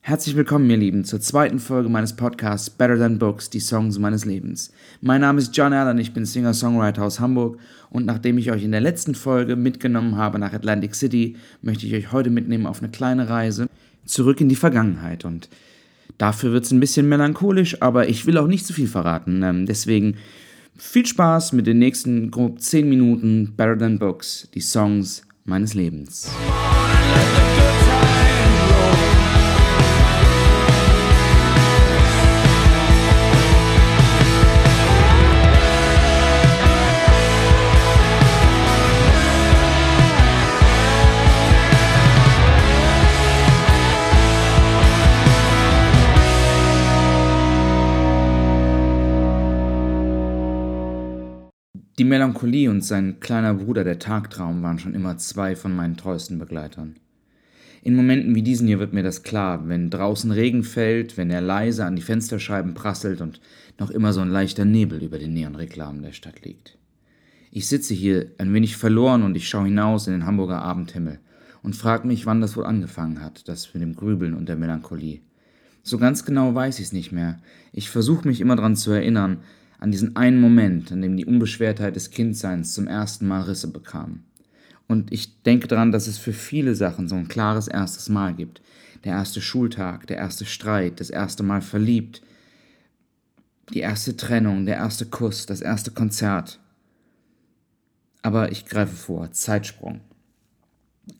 Herzlich willkommen, ihr Lieben, zur zweiten Folge meines Podcasts Better Than Books, die Songs meines Lebens. Mein Name ist John Allen, ich bin Singer-Songwriter aus Hamburg und nachdem ich euch in der letzten Folge mitgenommen habe nach Atlantic City, möchte ich euch heute mitnehmen auf eine kleine Reise zurück in die Vergangenheit und dafür wird es ein bisschen melancholisch, aber ich will auch nicht zu viel verraten. Ähm, deswegen viel Spaß mit den nächsten grob 10 Minuten Better Than Books, die Songs meines Lebens. Die Melancholie und sein kleiner Bruder, der Tagtraum, waren schon immer zwei von meinen treuesten Begleitern. In Momenten wie diesen hier wird mir das klar, wenn draußen Regen fällt, wenn er leise an die Fensterscheiben prasselt und noch immer so ein leichter Nebel über den Neonreklamen der Stadt liegt. Ich sitze hier ein wenig verloren und ich schaue hinaus in den Hamburger Abendhimmel und frage mich, wann das wohl angefangen hat, das mit dem Grübeln und der Melancholie. So ganz genau weiß ich es nicht mehr. Ich versuche mich immer daran zu erinnern, an diesen einen Moment, an dem die Unbeschwertheit des Kindseins zum ersten Mal Risse bekam. Und ich denke daran, dass es für viele Sachen so ein klares erstes Mal gibt. Der erste Schultag, der erste Streit, das erste Mal verliebt, die erste Trennung, der erste Kuss, das erste Konzert. Aber ich greife vor, Zeitsprung.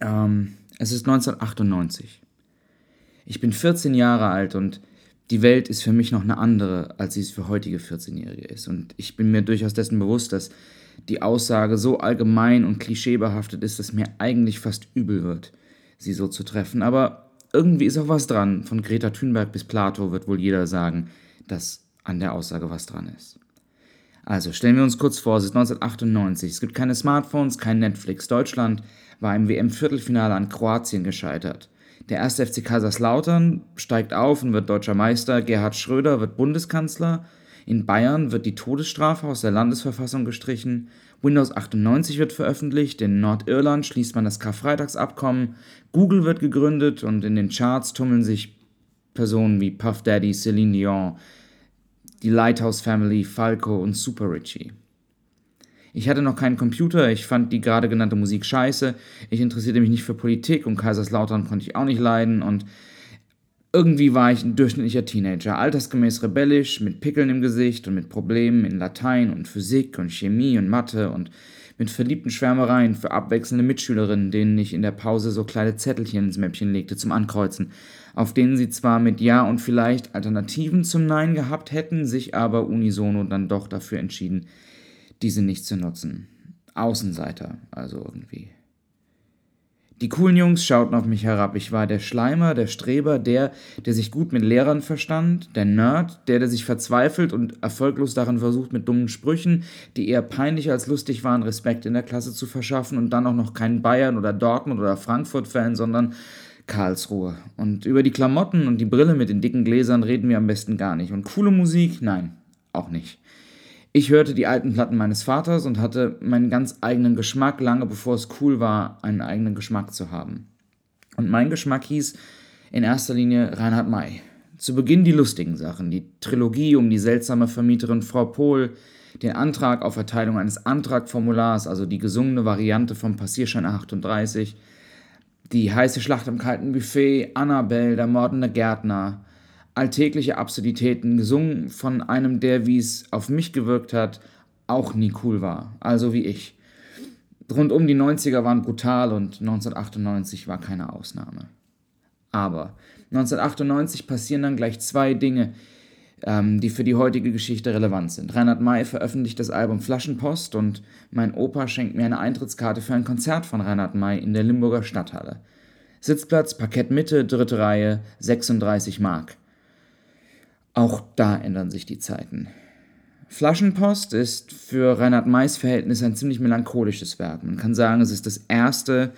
Ähm, es ist 1998. Ich bin 14 Jahre alt und die Welt ist für mich noch eine andere, als sie es für heutige 14-Jährige ist. Und ich bin mir durchaus dessen bewusst, dass die Aussage so allgemein und klischeebehaftet ist, dass mir eigentlich fast übel wird, sie so zu treffen. Aber irgendwie ist auch was dran. Von Greta Thunberg bis Plato wird wohl jeder sagen, dass an der Aussage was dran ist. Also stellen wir uns kurz vor, es ist 1998. Es gibt keine Smartphones, kein Netflix. Deutschland war im WM-Viertelfinale an Kroatien gescheitert. Der erste FC Kaiserslautern steigt auf und wird deutscher Meister. Gerhard Schröder wird Bundeskanzler. In Bayern wird die Todesstrafe aus der Landesverfassung gestrichen. Windows 98 wird veröffentlicht. In Nordirland schließt man das Karfreitagsabkommen. Google wird gegründet und in den Charts tummeln sich Personen wie Puff Daddy, Celine Dion, die Lighthouse Family, Falco und Super Richie. Ich hatte noch keinen Computer, ich fand die gerade genannte Musik scheiße, ich interessierte mich nicht für Politik und Kaiserslautern konnte ich auch nicht leiden und irgendwie war ich ein durchschnittlicher Teenager, altersgemäß rebellisch, mit Pickeln im Gesicht und mit Problemen in Latein und Physik und Chemie und Mathe und mit verliebten Schwärmereien für abwechselnde Mitschülerinnen, denen ich in der Pause so kleine Zettelchen ins Mäppchen legte zum Ankreuzen, auf denen sie zwar mit Ja und vielleicht Alternativen zum Nein gehabt hätten, sich aber unisono dann doch dafür entschieden, diese nicht zu nutzen. Außenseiter, also irgendwie. Die coolen Jungs schauten auf mich herab. Ich war der Schleimer, der Streber, der, der sich gut mit Lehrern verstand, der Nerd, der, der sich verzweifelt und erfolglos darin versucht, mit dummen Sprüchen, die eher peinlich als lustig waren, Respekt in der Klasse zu verschaffen und dann auch noch kein Bayern oder Dortmund oder Frankfurt-Fan, sondern Karlsruhe. Und über die Klamotten und die Brille mit den dicken Gläsern reden wir am besten gar nicht. Und coole Musik? Nein, auch nicht. Ich hörte die alten Platten meines Vaters und hatte meinen ganz eigenen Geschmack, lange bevor es cool war, einen eigenen Geschmack zu haben. Und mein Geschmack hieß in erster Linie Reinhard May. Zu Beginn die lustigen Sachen, die Trilogie um die seltsame Vermieterin Frau Pohl, den Antrag auf Erteilung eines Antragformulars, also die gesungene Variante vom Passierschein 38, die heiße Schlacht im kalten Buffet, Annabelle, der mordende Gärtner, alltägliche Absurditäten, gesungen von einem, der, wie es auf mich gewirkt hat, auch nie cool war, also wie ich. Rundum die 90er waren brutal und 1998 war keine Ausnahme. Aber 1998 passieren dann gleich zwei Dinge, ähm, die für die heutige Geschichte relevant sind. Reinhard May veröffentlicht das Album Flaschenpost und mein Opa schenkt mir eine Eintrittskarte für ein Konzert von Reinhard May in der Limburger Stadthalle. Sitzplatz, Parkett Mitte, dritte Reihe, 36 Mark. Auch da ändern sich die Zeiten. Flaschenpost ist für Reinhard Mays Verhältnis ein ziemlich melancholisches Werk. Man kann sagen, es ist das erste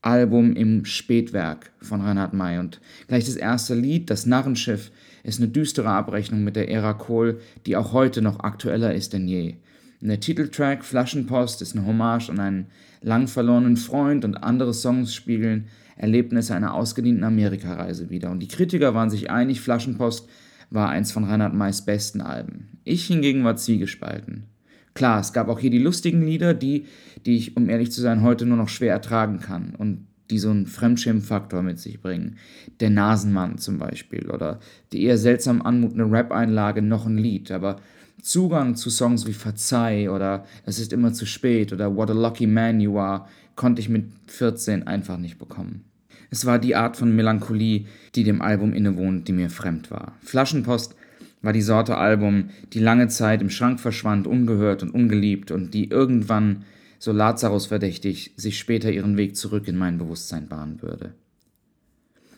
Album im Spätwerk von Reinhard May. Und gleich das erste Lied, Das Narrenschiff, ist eine düstere Abrechnung mit der Ära Kohl, die auch heute noch aktueller ist denn je. Und der Titeltrack Flaschenpost ist eine Hommage an einen lang verlorenen Freund und andere Songs spiegeln Erlebnisse einer ausgedehnten Amerikareise wieder. Und die Kritiker waren sich einig, Flaschenpost war eins von Reinhard Mays besten Alben. Ich hingegen war zwiegespalten. Klar, es gab auch hier die lustigen Lieder, die, die ich, um ehrlich zu sein, heute nur noch schwer ertragen kann und die so einen Fremdschirmfaktor mit sich bringen. Der Nasenmann zum Beispiel oder die eher seltsam anmutende Rap-Einlage noch ein Lied, aber Zugang zu Songs wie Verzeih oder Es ist immer zu spät oder What a Lucky Man You Are konnte ich mit 14 einfach nicht bekommen. Es war die Art von Melancholie, die dem Album innewohnt, die mir fremd war. Flaschenpost war die Sorte Album, die lange Zeit im Schrank verschwand, ungehört und ungeliebt und die irgendwann, so Lazarus verdächtig, sich später ihren Weg zurück in mein Bewusstsein bahnen würde.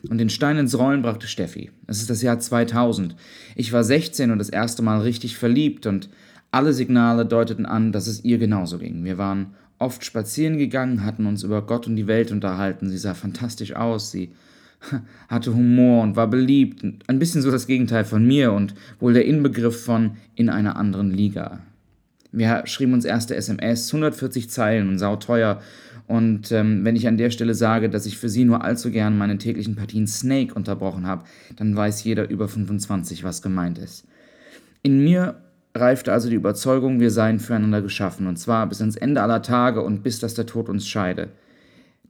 Und den Stein ins Rollen brachte Steffi. Es ist das Jahr 2000. Ich war 16 und das erste Mal richtig verliebt und alle Signale deuteten an, dass es ihr genauso ging. Wir waren oft spazieren gegangen, hatten uns über Gott und die Welt unterhalten. Sie sah fantastisch aus, sie hatte Humor und war beliebt. Ein bisschen so das Gegenteil von mir und wohl der Inbegriff von in einer anderen Liga. Wir schrieben uns erste SMS, 140 Zeilen und sauteuer. Und ähm, wenn ich an der Stelle sage, dass ich für sie nur allzu gern meine täglichen Partien Snake unterbrochen habe, dann weiß jeder über 25, was gemeint ist. In mir reifte also die Überzeugung, wir seien füreinander geschaffen, und zwar bis ans Ende aller Tage und bis dass der Tod uns scheide.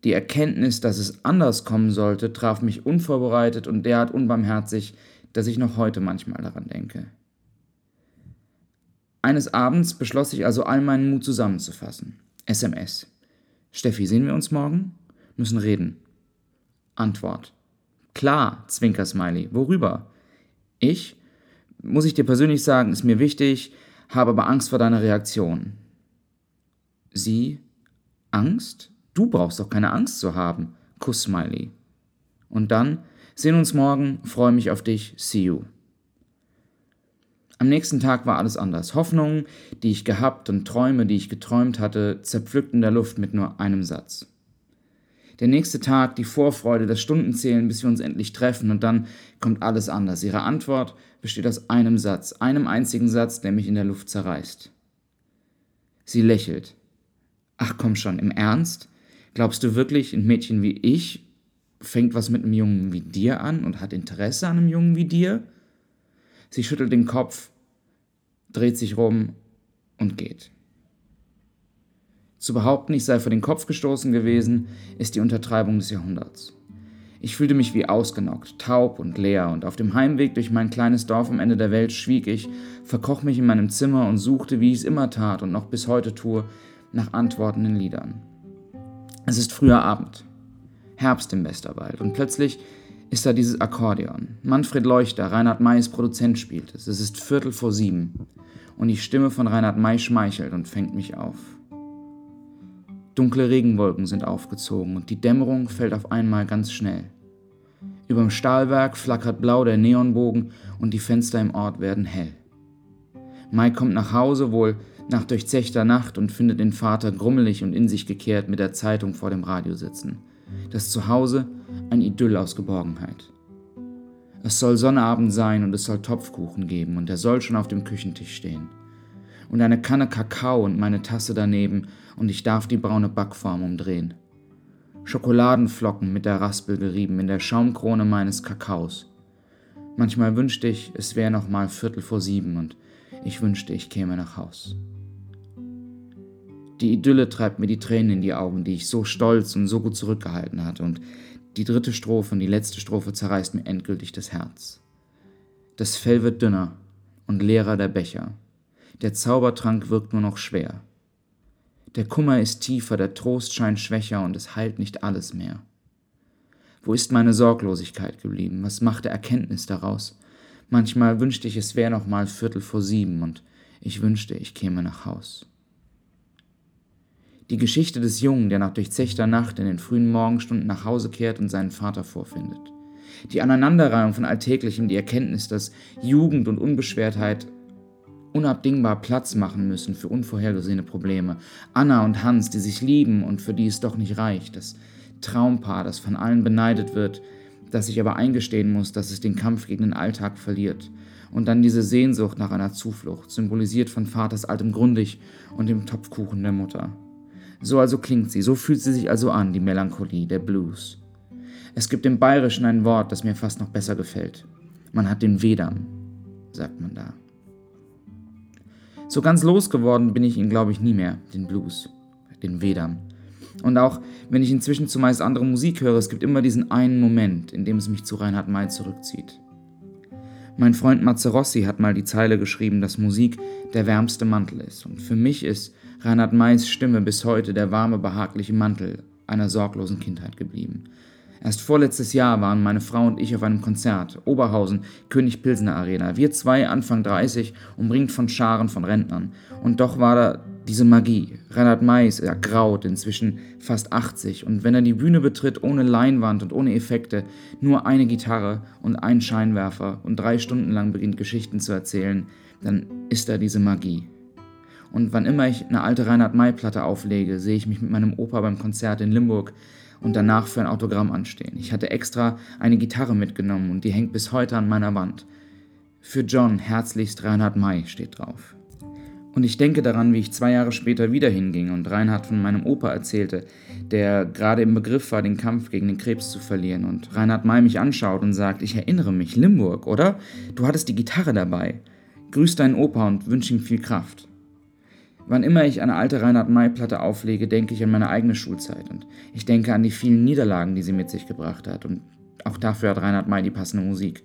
Die Erkenntnis, dass es anders kommen sollte, traf mich unvorbereitet und derart unbarmherzig, dass ich noch heute manchmal daran denke. Eines Abends beschloss ich also all meinen Mut zusammenzufassen. SMS. Steffi, sehen wir uns morgen? Müssen reden. Antwort. Klar, Zwinker-Smiley. Worüber? Ich? Muss ich dir persönlich sagen, ist mir wichtig, habe aber Angst vor deiner Reaktion. Sie? Angst? Du brauchst doch keine Angst zu haben. Kuss, Smiley. Und dann, sehen uns morgen, freue mich auf dich, see you. Am nächsten Tag war alles anders. Hoffnungen, die ich gehabt und Träume, die ich geträumt hatte, zerpflückt in der Luft mit nur einem Satz. Der nächste Tag, die Vorfreude, das Stundenzählen, bis wir uns endlich treffen und dann kommt alles anders. Ihre Antwort besteht aus einem Satz, einem einzigen Satz, der mich in der Luft zerreißt. Sie lächelt. Ach komm schon, im Ernst? Glaubst du wirklich, ein Mädchen wie ich fängt was mit einem Jungen wie dir an und hat Interesse an einem Jungen wie dir? Sie schüttelt den Kopf, dreht sich rum und geht. Zu behaupten, ich sei vor den Kopf gestoßen gewesen, ist die Untertreibung des Jahrhunderts. Ich fühlte mich wie ausgenockt, taub und leer, und auf dem Heimweg durch mein kleines Dorf am Ende der Welt schwieg ich, verkroch mich in meinem Zimmer und suchte, wie ich es immer tat und noch bis heute tue, nach Antworten in Liedern. Es ist früher Abend, Herbst im Westerwald, und plötzlich ist da dieses Akkordeon. Manfred Leuchter, Reinhard Mays Produzent spielt es. Es ist Viertel vor sieben, und die Stimme von Reinhard May schmeichelt und fängt mich auf. Dunkle Regenwolken sind aufgezogen und die Dämmerung fällt auf einmal ganz schnell. Überm Stahlwerk flackert blau der Neonbogen und die Fenster im Ort werden hell. Mai kommt nach Hause, wohl nach durchzechter Nacht, und findet den Vater grummelig und in sich gekehrt mit der Zeitung vor dem Radio sitzen. Das Zuhause ein Idyll aus Geborgenheit. Es soll Sonnabend sein und es soll Topfkuchen geben und er soll schon auf dem Küchentisch stehen und eine Kanne Kakao und meine Tasse daneben und ich darf die braune Backform umdrehen. Schokoladenflocken mit der Raspel gerieben in der Schaumkrone meines Kakaos. Manchmal wünschte ich, es wäre noch mal Viertel vor sieben und ich wünschte, ich käme nach Haus. Die Idylle treibt mir die Tränen in die Augen, die ich so stolz und so gut zurückgehalten hatte, und die dritte Strophe und die letzte Strophe zerreißt mir endgültig das Herz. Das Fell wird dünner und leerer der Becher. Der Zaubertrank wirkt nur noch schwer. Der Kummer ist tiefer, der Trost scheint schwächer und es heilt nicht alles mehr. Wo ist meine Sorglosigkeit geblieben? Was macht der Erkenntnis daraus? Manchmal wünschte ich, es wäre noch mal Viertel vor sieben und ich wünschte, ich käme nach Haus. Die Geschichte des Jungen, der nach durchzechter Nacht in den frühen Morgenstunden nach Hause kehrt und seinen Vater vorfindet. Die Aneinanderreihung von Alltäglichem, die Erkenntnis, dass Jugend und Unbeschwertheit unabdingbar Platz machen müssen für unvorhergesehene Probleme. Anna und Hans, die sich lieben und für die es doch nicht reicht. Das Traumpaar, das von allen beneidet wird, das sich aber eingestehen muss, dass es den Kampf gegen den Alltag verliert. Und dann diese Sehnsucht nach einer Zuflucht, symbolisiert von Vaters altem Grundig und dem Topfkuchen der Mutter. So also klingt sie, so fühlt sie sich also an, die Melancholie, der Blues. Es gibt im Bayerischen ein Wort, das mir fast noch besser gefällt. Man hat den Wedam, sagt man da. So ganz losgeworden bin ich ihn, glaube ich, nie mehr, den Blues, den Vedam. Und auch wenn ich inzwischen zumeist andere Musik höre, es gibt immer diesen einen Moment, in dem es mich zu Reinhard May zurückzieht. Mein Freund Mazzerossi hat mal die Zeile geschrieben, dass Musik der wärmste Mantel ist. Und für mich ist Reinhard Mays Stimme bis heute der warme, behagliche Mantel einer sorglosen Kindheit geblieben. Erst vorletztes Jahr waren meine Frau und ich auf einem Konzert, Oberhausen, König Pilsener Arena. Wir zwei, Anfang 30, umringt von Scharen von Rentnern. Und doch war da diese Magie. Reinhard May ist ergraut, inzwischen fast 80. Und wenn er die Bühne betritt, ohne Leinwand und ohne Effekte, nur eine Gitarre und ein Scheinwerfer und drei Stunden lang beginnt Geschichten zu erzählen, dann ist da diese Magie. Und wann immer ich eine alte Reinhard May-Platte auflege, sehe ich mich mit meinem Opa beim Konzert in Limburg und danach für ein Autogramm anstehen. Ich hatte extra eine Gitarre mitgenommen und die hängt bis heute an meiner Wand. Für John herzlichst Reinhard May steht drauf. Und ich denke daran, wie ich zwei Jahre später wieder hinging und Reinhard von meinem Opa erzählte, der gerade im Begriff war, den Kampf gegen den Krebs zu verlieren. Und Reinhard May mich anschaut und sagt, ich erinnere mich, Limburg, oder? Du hattest die Gitarre dabei. Grüß deinen Opa und wünsche ihm viel Kraft. Wann immer ich eine alte Reinhard May-Platte auflege, denke ich an meine eigene Schulzeit und ich denke an die vielen Niederlagen, die sie mit sich gebracht hat. Und auch dafür hat Reinhard May die passende Musik.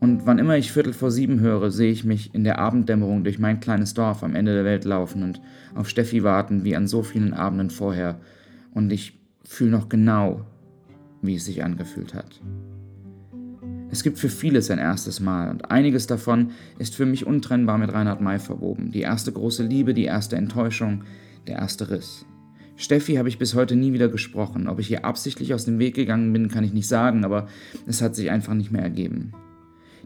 Und wann immer ich Viertel vor sieben höre, sehe ich mich in der Abenddämmerung durch mein kleines Dorf am Ende der Welt laufen und auf Steffi warten, wie an so vielen Abenden vorher. Und ich fühle noch genau, wie es sich angefühlt hat. Es gibt für vieles ein erstes Mal und einiges davon ist für mich untrennbar mit Reinhard May verwoben. Die erste große Liebe, die erste Enttäuschung, der erste Riss. Steffi habe ich bis heute nie wieder gesprochen. Ob ich ihr absichtlich aus dem Weg gegangen bin, kann ich nicht sagen, aber es hat sich einfach nicht mehr ergeben.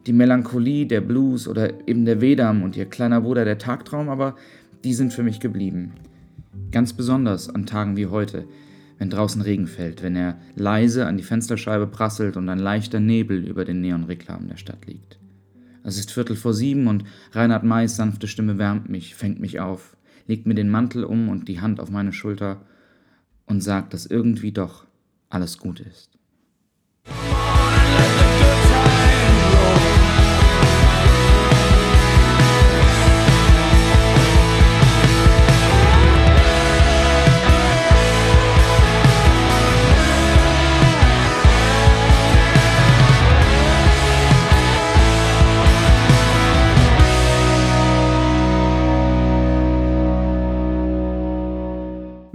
Die Melancholie, der Blues oder eben der Vedam und ihr kleiner Bruder der Tagtraum, aber die sind für mich geblieben. Ganz besonders an Tagen wie heute, wenn draußen Regen fällt, wenn er leise an die Fensterscheibe prasselt und ein leichter Nebel über den Neonreklamen der Stadt liegt. Es ist Viertel vor sieben und Reinhard Mays sanfte Stimme wärmt mich, fängt mich auf, legt mir den Mantel um und die Hand auf meine Schulter und sagt, dass irgendwie doch alles gut ist.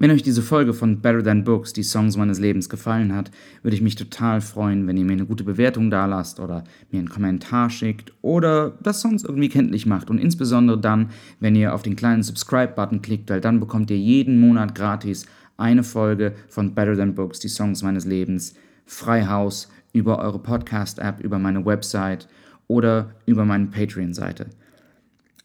Wenn euch diese Folge von Better Than Books, die Songs meines Lebens, gefallen hat, würde ich mich total freuen, wenn ihr mir eine gute Bewertung da lasst oder mir einen Kommentar schickt oder das sonst irgendwie kenntlich macht. Und insbesondere dann, wenn ihr auf den kleinen Subscribe-Button klickt, weil dann bekommt ihr jeden Monat gratis eine Folge von Better Than Books, die Songs meines Lebens, frei Haus, über eure Podcast-App, über meine Website oder über meine Patreon-Seite.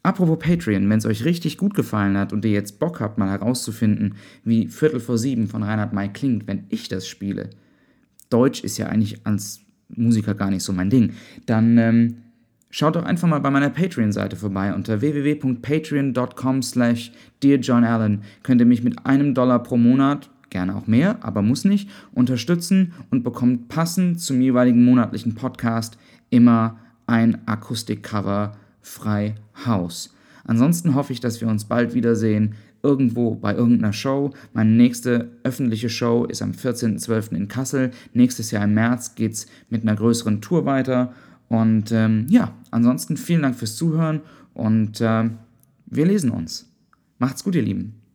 Apropos Patreon, wenn es euch richtig gut gefallen hat und ihr jetzt Bock habt, mal herauszufinden, wie Viertel vor sieben von Reinhard May klingt, wenn ich das spiele, Deutsch ist ja eigentlich als Musiker gar nicht so mein Ding, dann ähm, schaut doch einfach mal bei meiner Patreon-Seite vorbei. Unter www.patreon.com slash dearjohnallen könnt ihr mich mit einem Dollar pro Monat, gerne auch mehr, aber muss nicht, unterstützen und bekommt passend zum jeweiligen monatlichen Podcast immer ein Akustikcover frei Haus. Ansonsten hoffe ich, dass wir uns bald wiedersehen, irgendwo bei irgendeiner Show. Meine nächste öffentliche Show ist am 14.12. in Kassel. Nächstes Jahr im März geht es mit einer größeren Tour weiter. Und ähm, ja, ansonsten vielen Dank fürs Zuhören und äh, wir lesen uns. Macht's gut, ihr Lieben.